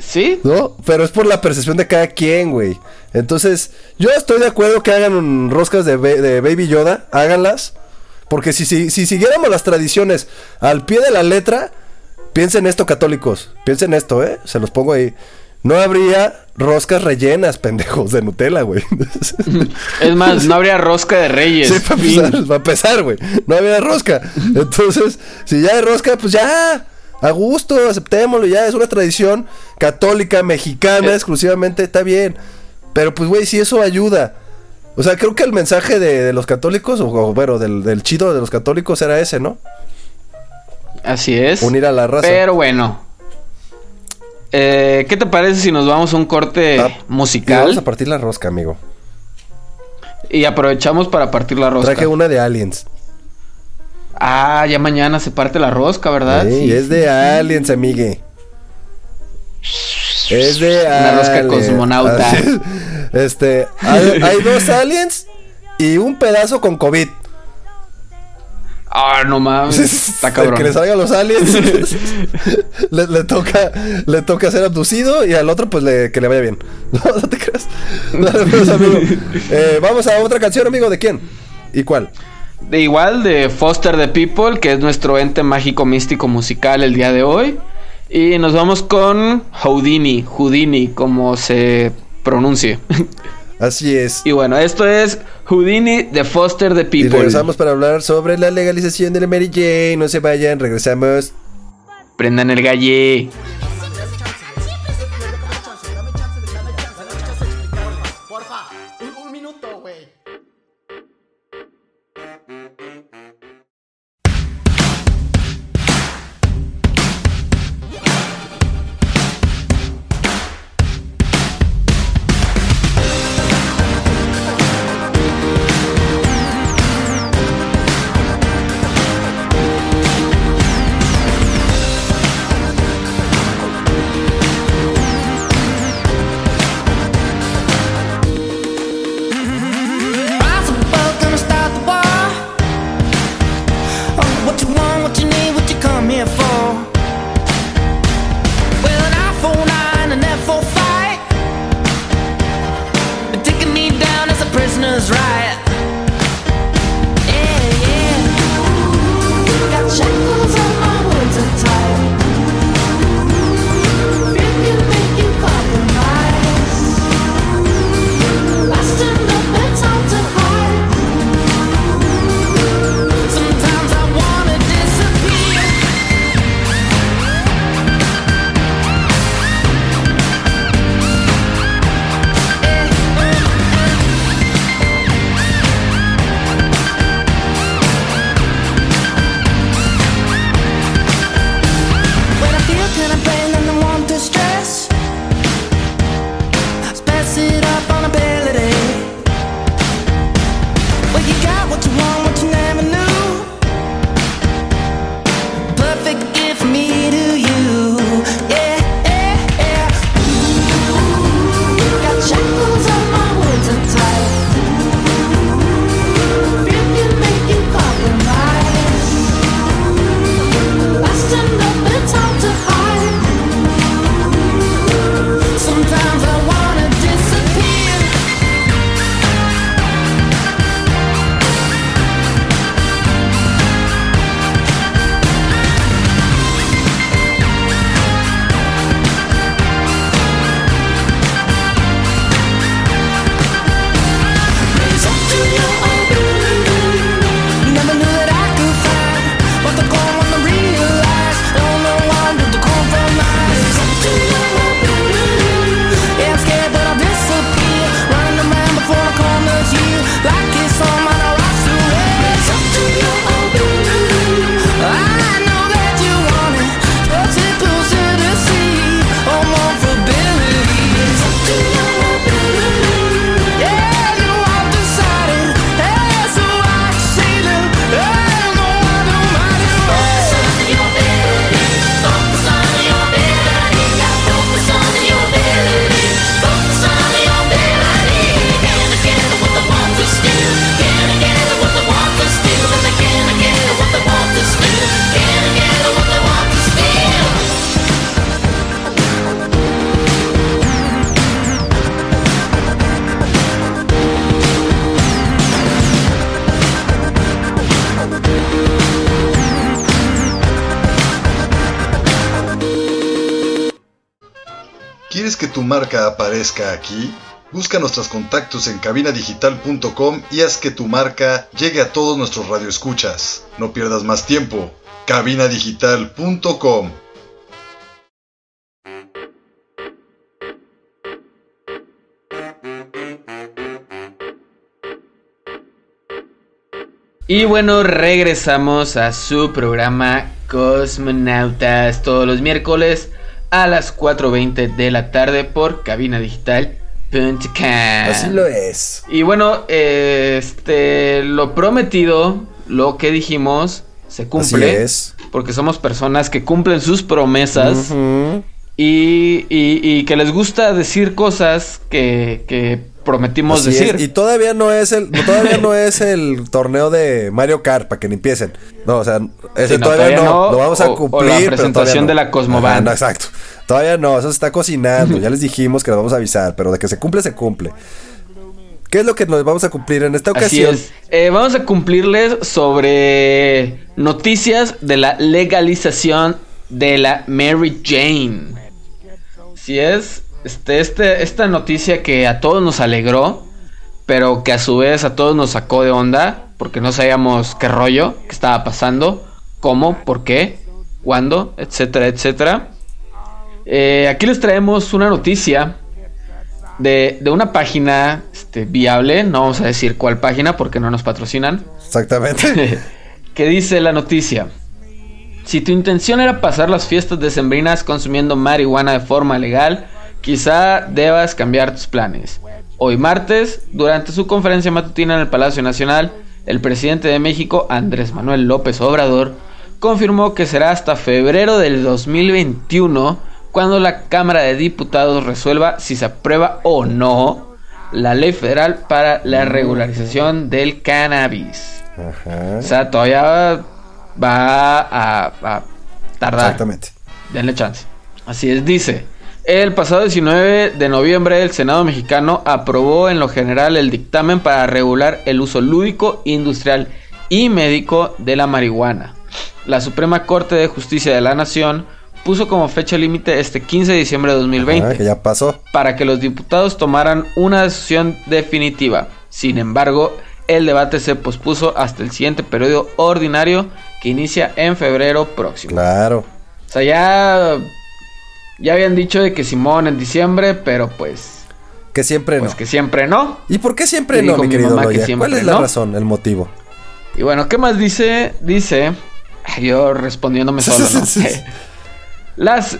¿Sí? ¿No? Pero es por la percepción de cada quien, güey. Entonces, yo estoy de acuerdo que hagan roscas de, ba- de Baby Yoda, háganlas. Porque si, si, si siguiéramos las tradiciones al pie de la letra, piensen esto, católicos. Piensen esto, ¿eh? Se los pongo ahí. No habría roscas rellenas, pendejos, de Nutella, güey. Es más, no habría rosca de reyes. Sí, para empezar, empezar, güey. No había rosca. Entonces, si ya hay rosca, pues ya. A gusto, aceptémoslo ya, es una tradición católica, mexicana, Eh. exclusivamente, está bien. Pero pues, güey, si eso ayuda. O sea, creo que el mensaje de, de los católicos, o, o, bueno, del, del chido de los católicos era ese, ¿no? Así es. Unir a la raza. Pero bueno. Eh, ¿Qué te parece si nos vamos a un corte Ah, Y vamos a musical partir la rosca, amigo. y aprovechamos para partir la rosca? Traje una de Aliens. Ah, ya mañana se parte la rosca, ¿verdad? Sí, es de Aliens, amigue. Es de Una rosca aliens. cosmonauta. Así es. Este, hay, hay dos aliens y un pedazo con COVID. Ah, no mames. Está cabrón. que le salgan los aliens. le, le toca, le toca ser abducido y al otro, pues le- que le vaya bien. No, no te creas. No, pues, amigo. Eh, vamos a otra canción, amigo. ¿De quién? ¿Y cuál? De igual de Foster the People, que es nuestro ente mágico místico musical el día de hoy. Y nos vamos con Houdini, Houdini, como se pronuncie. Así es. y bueno, esto es Houdini de Foster the Y People. regresamos para hablar sobre la legalización de la Mary Jane. No se vayan, regresamos. Prendan el galle. marca aparezca aquí? Busca nuestros contactos en cabinadigital.com y haz que tu marca llegue a todos nuestros radioescuchas. No pierdas más tiempo. cabinadigital.com Y bueno, regresamos a su programa Cosmonautas todos los miércoles a las 4.20 de la tarde por cabinadigital.com. Así lo es. Y bueno, eh, este, lo prometido, lo que dijimos, se cumple. Así es. Porque somos personas que cumplen sus promesas y, y- y que les gusta decir cosas que, que prometimos Así decir. es, Y todavía no es el todavía no es el torneo de Mario Kart para que ni empiecen. No, o sea, ese Sí, no, todavía, todavía no, lo vamos o- a o cumplir. la pero presentación no. de la. Ajá, no, exacto. Todavía no, eso se está cocinando. ya les dijimos que lo vamos a avisar, pero de que se cumple, se cumple. ¿Qué es lo que nos vamos a cumplir en esta Así ocasión? es. Eh, vamos a cumplirles sobre noticias de la legalización de la Mary Jane. Así es. Este, este, esta noticia que a todos nos alegró, pero que a su vez a todos nos sacó de onda, porque no sabíamos qué rollo, qué estaba pasando, cómo, por qué, cuándo, etcétera, etcétera. Eh, aquí les traemos una noticia de, de una página este, viable, no vamos a decir cuál página porque no nos patrocinan, Exactamente. que dice la noticia. Si tu intención era pasar las fiestas decembrinas consumiendo marihuana de forma legal, quizá debas cambiar tus planes. Hoy martes, durante su conferencia matutina en el Palacio Nacional, el presidente de México, Andrés Manuel López Obrador, confirmó que será hasta febrero del 2021 cuando la Cámara de Diputados resuelva si se aprueba o no la ley federal para la regularización del cannabis. Ajá. O sea, todavía va a, a tardar. Exactamente. Denle chance. Así es, dice. El pasado 19 de noviembre el Senado mexicano aprobó en lo general el dictamen para regular el uso lúdico, industrial y médico de la marihuana. La Suprema Corte de Justicia de la Nación puso como fecha límite este 15 de diciembre de 2020 Ajá, que ya pasó. para que los diputados tomaran una decisión definitiva. Sin embargo, el debate se pospuso hasta el siguiente periodo ordinario que inicia en febrero próximo. Claro. O sea, ya, ya habían dicho de que Simón en diciembre, pero pues, Que siempre pues no. que siempre no. ¿Y por qué siempre Y no, mi querido mamá que Loya? siempre ¿Cuál es la no. razón, el motivo? Y bueno, ¿qué más dice? Dice, yo respondiéndome solo, ¿no? Las,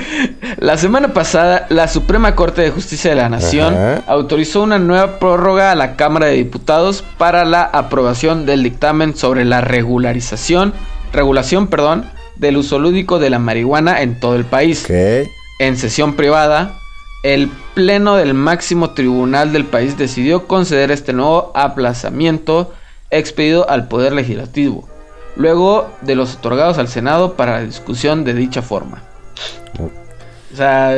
la semana pasada, la Suprema Corte de Justicia de la Nación Ajá. autorizó una nueva prórroga a la Cámara de Diputados para la aprobación del dictamen sobre la regularización, regulación, perdón, del uso lúdico de la marihuana en todo el país. En sesión privada, el Pleno del máximo tribunal del país decidió conceder este nuevo aplazamiento expedido al Poder Legislativo, luego de los otorgados al Senado para la discusión de dicha forma. O sea,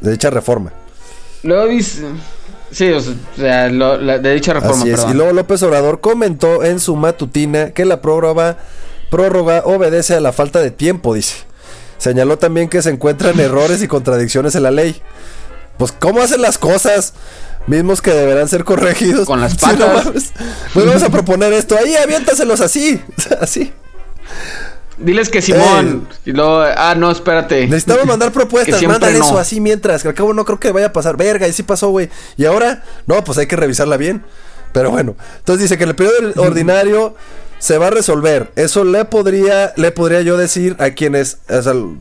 De dicha reforma. luego dice... Sí, o sea, lo- la- de dicha reforma, Así es. Y luego López Obrador comentó en su matutina que la prórroga, prórroga obedece a la falta de tiempo, dice. Señaló también que se encuentran errores y contradicciones en la ley. Pues, ¿cómo hacen las cosas? Mismos que deberán ser corregidos. Con las Sí, no patas. pues vamos a proponer esto. Ahí, aviéntaselos así. así. Diles que Simón... Y luego, ah, no, espérate. Necesitamos mandar propuestas. Mándale no. eso así mientras. Que al cabo no creo que vaya a pasar. Verga, y sí pasó, güey. Y ahora, no, pues hay que revisarla bien. Pero bueno. Entonces dice que en el periodo ordinario se va a resolver. Eso le podría, le podría yo decir a quienes,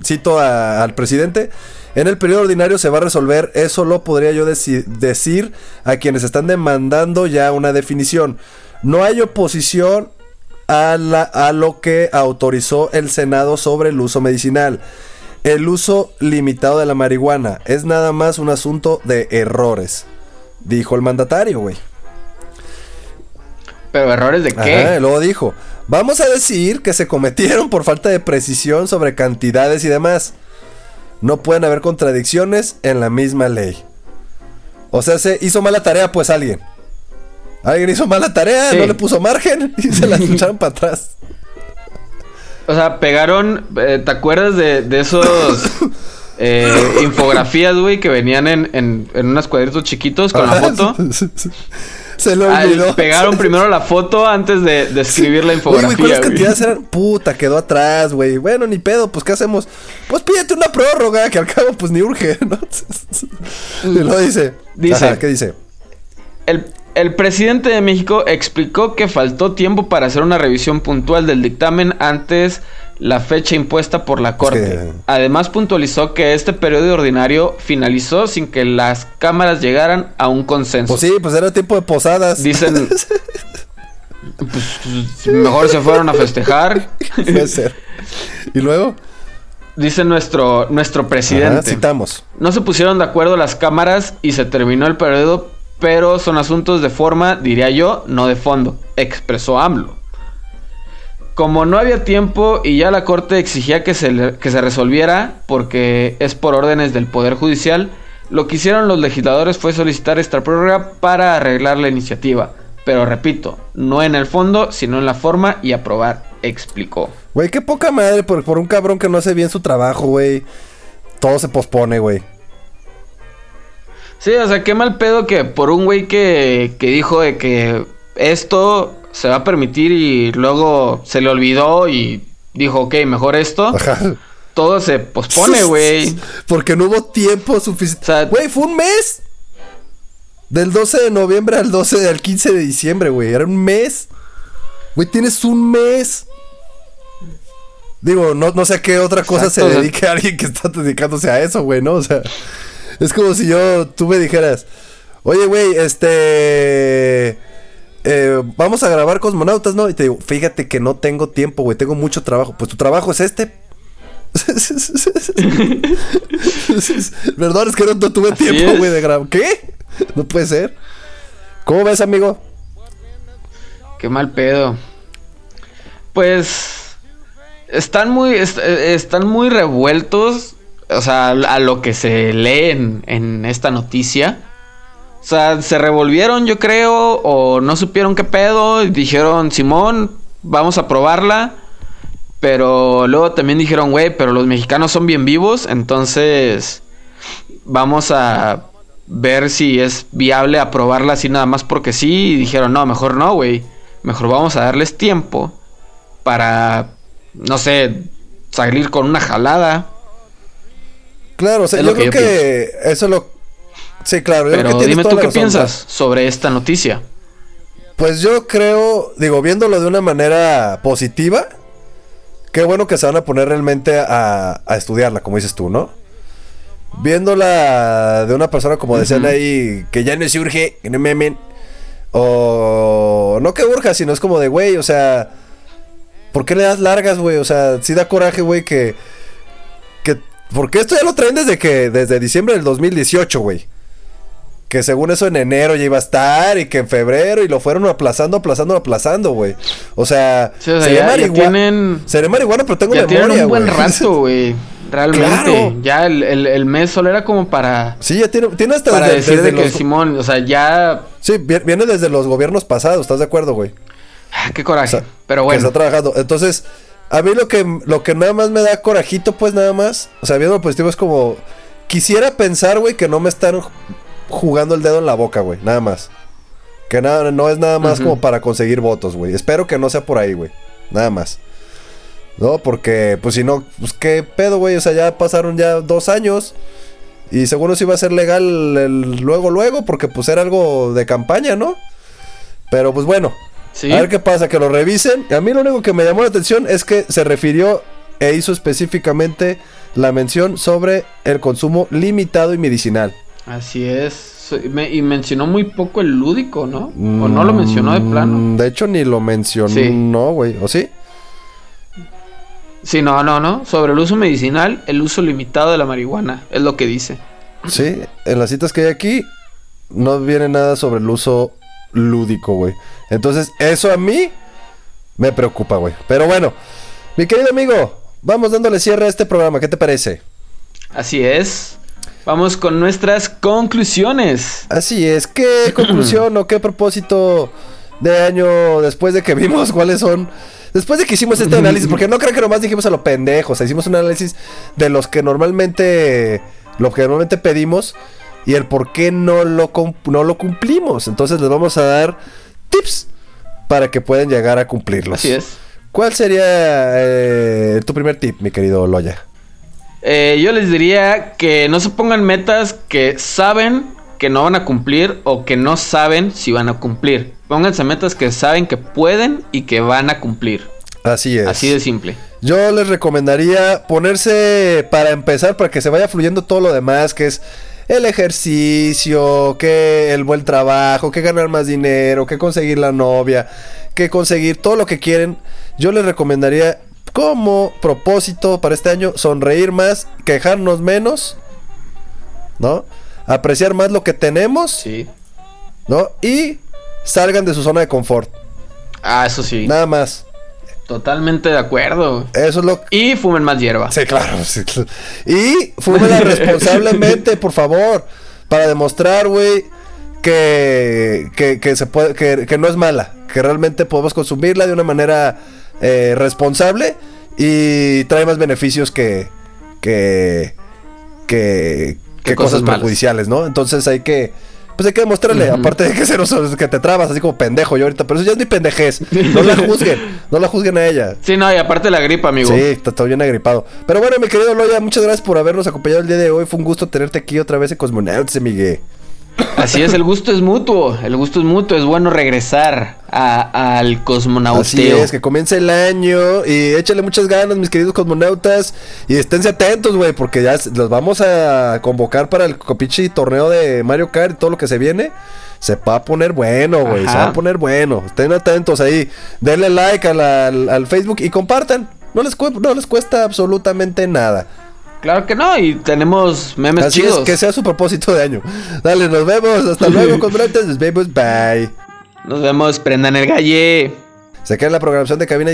cito al presidente. En el periodo ordinario se va a resolver. Eso lo podría yo deci- decir a quienes están demandando ya una definición. No hay oposición a, a lo que autorizó el Senado sobre el uso medicinal. El uso limitado de la marihuana es nada más un asunto de errores, dijo el mandatario, güey. Pero errores de qué? Ajá, luego dijo, vamos a decir que se cometieron por falta de precisión sobre cantidades y demás. No pueden haber contradicciones en la misma ley. O sea, se hizo mala tarea pues alguien. Alguien hizo mala tarea, Sí. no le puso margen y se la echaron para atrás. O sea, pegaron. eh, ¿Te acuerdas de, de esos eh, infografías, güey, que venían en, en, en unos cuadritos chiquitos con la foto? Se lo Ah, olvidó. pegaron primero la foto antes de, de escribir la Oye, güey, infografía. ¿cuáles güey. cantidades eran? Puta, quedó atrás, güey. Bueno, ni pedo, pues ¿qué hacemos? Pues pídete una prórroga, que al cabo pues ni urge, ¿no? y luego dice. Dice- Ajá, ¿qué dice? El, El presidente de México explicó que faltó tiempo para hacer una revisión puntual del dictamen antes la fecha impuesta por la Corte. Además puntualizó que este periodo ordinario finalizó sin que las cámaras llegaran a un consenso. Pues sí, pues era tiempo de posadas. Dicen... pues, mejor se fueron a festejar. Puede ser. Y luego, Dice nuestro, nuestro Ajá, presidente. citamos. No se pusieron de acuerdo las cámaras y se terminó el periodo, pero son asuntos de forma, diría yo, no de fondo, expresó AMLO. Como no había tiempo y ya la corte exigía que se, que se resolviera, porque es por órdenes del Poder Judicial, lo que hicieron los legisladores fue solicitar esta prórroga para arreglar la iniciativa. Pero repito, no en el fondo, sino en la forma y aprobar, explicó. Güey, qué poca madre por, por un cabrón que no hace bien su trabajo, güey. Todo se pospone, güey. Sí, o sea, qué mal pedo que por un güey que, que dijo de que esto se va a permitir y luego se le olvidó y dijo, ok, mejor esto, Ajá. todo se pospone, güey. Porque no hubo tiempo suficiente. O sea- Güey, fue un mes. Del 12 de noviembre al 12 al 15 de diciembre, güey. Era un mes. Güey, tienes un mes. Digo, no, no sé a qué otra cosa Exacto, o se sea- dedique a alguien que está dedicándose a eso, güey, ¿no? O sea, es como si yo, tú me dijeras, oye, güey, este... eh, vamos a grabar cosmonautas, ¿no? Y te digo, fíjate que no tengo tiempo, güey, tengo mucho trabajo. Pues tu trabajo es este. Perdón, es que no, no tuve Así tiempo, güey, de grabar. ¿Qué? No puede ser. ¿Cómo ves, amigo? Qué mal pedo. Pues están muy est- eh, están muy revueltos, o sea, a lo que se lee en, en esta noticia. O sea, se revolvieron, yo creo, o no supieron qué pedo, y dijeron, "Simón, vamos a probarla." Pero luego también dijeron, "Güey, pero los mexicanos son bien vivos, entonces vamos a ver si es viable aprobarla así nada más porque sí." Y dijeron, "No, mejor no, güey." Mejor vamos a darles tiempo para, no sé, salir con una jalada. Claro, o sea, yo lo que creo yo que eso lo. Sí, claro. yo creo Pero que dime tú qué razón, piensas sobre esta noticia. Pues yo creo, digo, viéndolo de una manera positiva, qué bueno que se van a poner realmente a, a estudiarla, como dices tú, ¿no? Viéndola de una persona, como decían ahí, que ya no se urge, que no memen. O no que urja, sino es como de, güey, o sea, ¿por qué le das largas, güey? O sea, sí da coraje, güey, que, que... Porque esto ya lo traen desde que, desde diciembre del 2018, güey. Que según eso en enero ya iba a estar y que en febrero y lo fueron aplazando, aplazando, aplazando, güey. O sea, Sí, o sea, seré, ya- ya marigua- tienen- seré marihuana, pero tengo Ya memoria, un buen rato, güey. Realmente. Claro. Ya el, el- el mes solo era como para, Sí, ya tiene, tiene hasta para desde, decir desde de que Simón, o sea, ya... Sí, vi- viene desde los gobiernos pasados, ¿estás de acuerdo, güey? ah, Qué coraje. O sea, Pero que bueno. está trabajando. Entonces, a mí lo que, lo que nada más me da corajito, pues nada más, o sea, viendo lo positivo es como, quisiera pensar, güey, que no me están jugando el dedo en la boca, güey, nada más. Que nada, no es nada más como para conseguir votos, güey. Espero que no sea por ahí, güey. Nada más. No, porque, pues si no, pues qué pedo, güey. O sea, ya pasaron ya dos años. Y seguro sí iba a ser legal el- luego, luego, porque pues era algo de campaña, ¿no? Pero pues bueno, Sí. a ver qué pasa, que lo revisen. A mí lo único que me llamó la atención es que se refirió e hizo específicamente la mención sobre el consumo limitado y medicinal. Así es. Me- y mencionó muy poco el lúdico, ¿no? O no lo mencionó de plano. Mm, De hecho, ni lo mencionó, Sí. güey. ¿O sí? Sí, no, no, no. Sobre el uso medicinal, el uso limitado de la marihuana. Es lo que dice. Sí, en las citas que hay aquí no viene nada sobre el uso lúdico, güey. Entonces, eso a mí me preocupa, güey. Pero bueno, mi querido amigo, vamos dándole cierre a este programa. ¿Qué te parece? Así es. Vamos con nuestras conclusiones. Así es, ¿qué conclusión o qué propósito de año después de que vimos cuáles son? Después de que hicimos este análisis, porque no creo que nomás dijimos a lo pendejo, o sea, hicimos un análisis de los que normalmente, lo que normalmente pedimos y el por qué no lo, no lo cumplimos. Entonces les vamos a dar tips para que puedan llegar a cumplirlos. Así es. ¿Cuál sería eh, tu primer tip, mi querido Loya? Eh, yo les diría que no se pongan metas que saben que no van a cumplir o que no saben si van a cumplir. Pónganse metas que saben que pueden y que van a cumplir. Así es. Así de simple. Yo les recomendaría ponerse para empezar, para que se vaya fluyendo todo lo demás, que es el ejercicio, que el buen trabajo, que ganar más dinero, que conseguir la novia, que conseguir todo lo que quieren. Yo les recomendaría como propósito para este año sonreír más, quejarnos menos, ¿no? Apreciar más lo que tenemos, Sí. ¿no? Y salgan de su zona de confort. Ah, eso sí. Nada más. Totalmente de acuerdo. Eso es lo Y fumen más hierba. Sí, claro. sí, claro. Y fúmela responsablemente, por favor. Para demostrar, güey, que, que, que se puede, que, que no es mala. Que realmente podemos consumirla de una manera eh, responsable y trae más beneficios que, que, que, cosas perjudiciales, ¿no? Entonces hay que, pues hay que demostrarle, aparte de que, se nos- que te trabas así como pendejo yo ahorita, pero eso ya es mi pendejez. No la juzguen, no la juzguen a ella. Sí, no, y aparte la gripa, amigo. Sí, está bien agripado. Pero bueno, mi querido Loya, muchas gracias por habernos acompañado el día de hoy. Fue un gusto tenerte aquí otra vez en Cosmonauts, Miguel. Así es, el gusto es mutuo. El gusto es mutuo. Es bueno regresar a- al Así cosmonauteo. es, que comience el año y échale muchas ganas, mis queridos cosmonautas. Y esténse atentos, güey, porque ya los vamos a convocar para el copichi torneo de Mario Kart y todo lo que se viene. Se va a poner bueno, güey. Se va a poner bueno. Estén atentos ahí. Denle like a la- al, al Facebook y compartan. No les, no les cuesta absolutamente nada. Claro que no, y tenemos memes Así chidos. es, que sea su propósito de año. Dale, nos vemos. Hasta luego, cosmonautas. Nos vemos. Bye. Nos vemos, prendan el galle. Se queda en la programación de cabina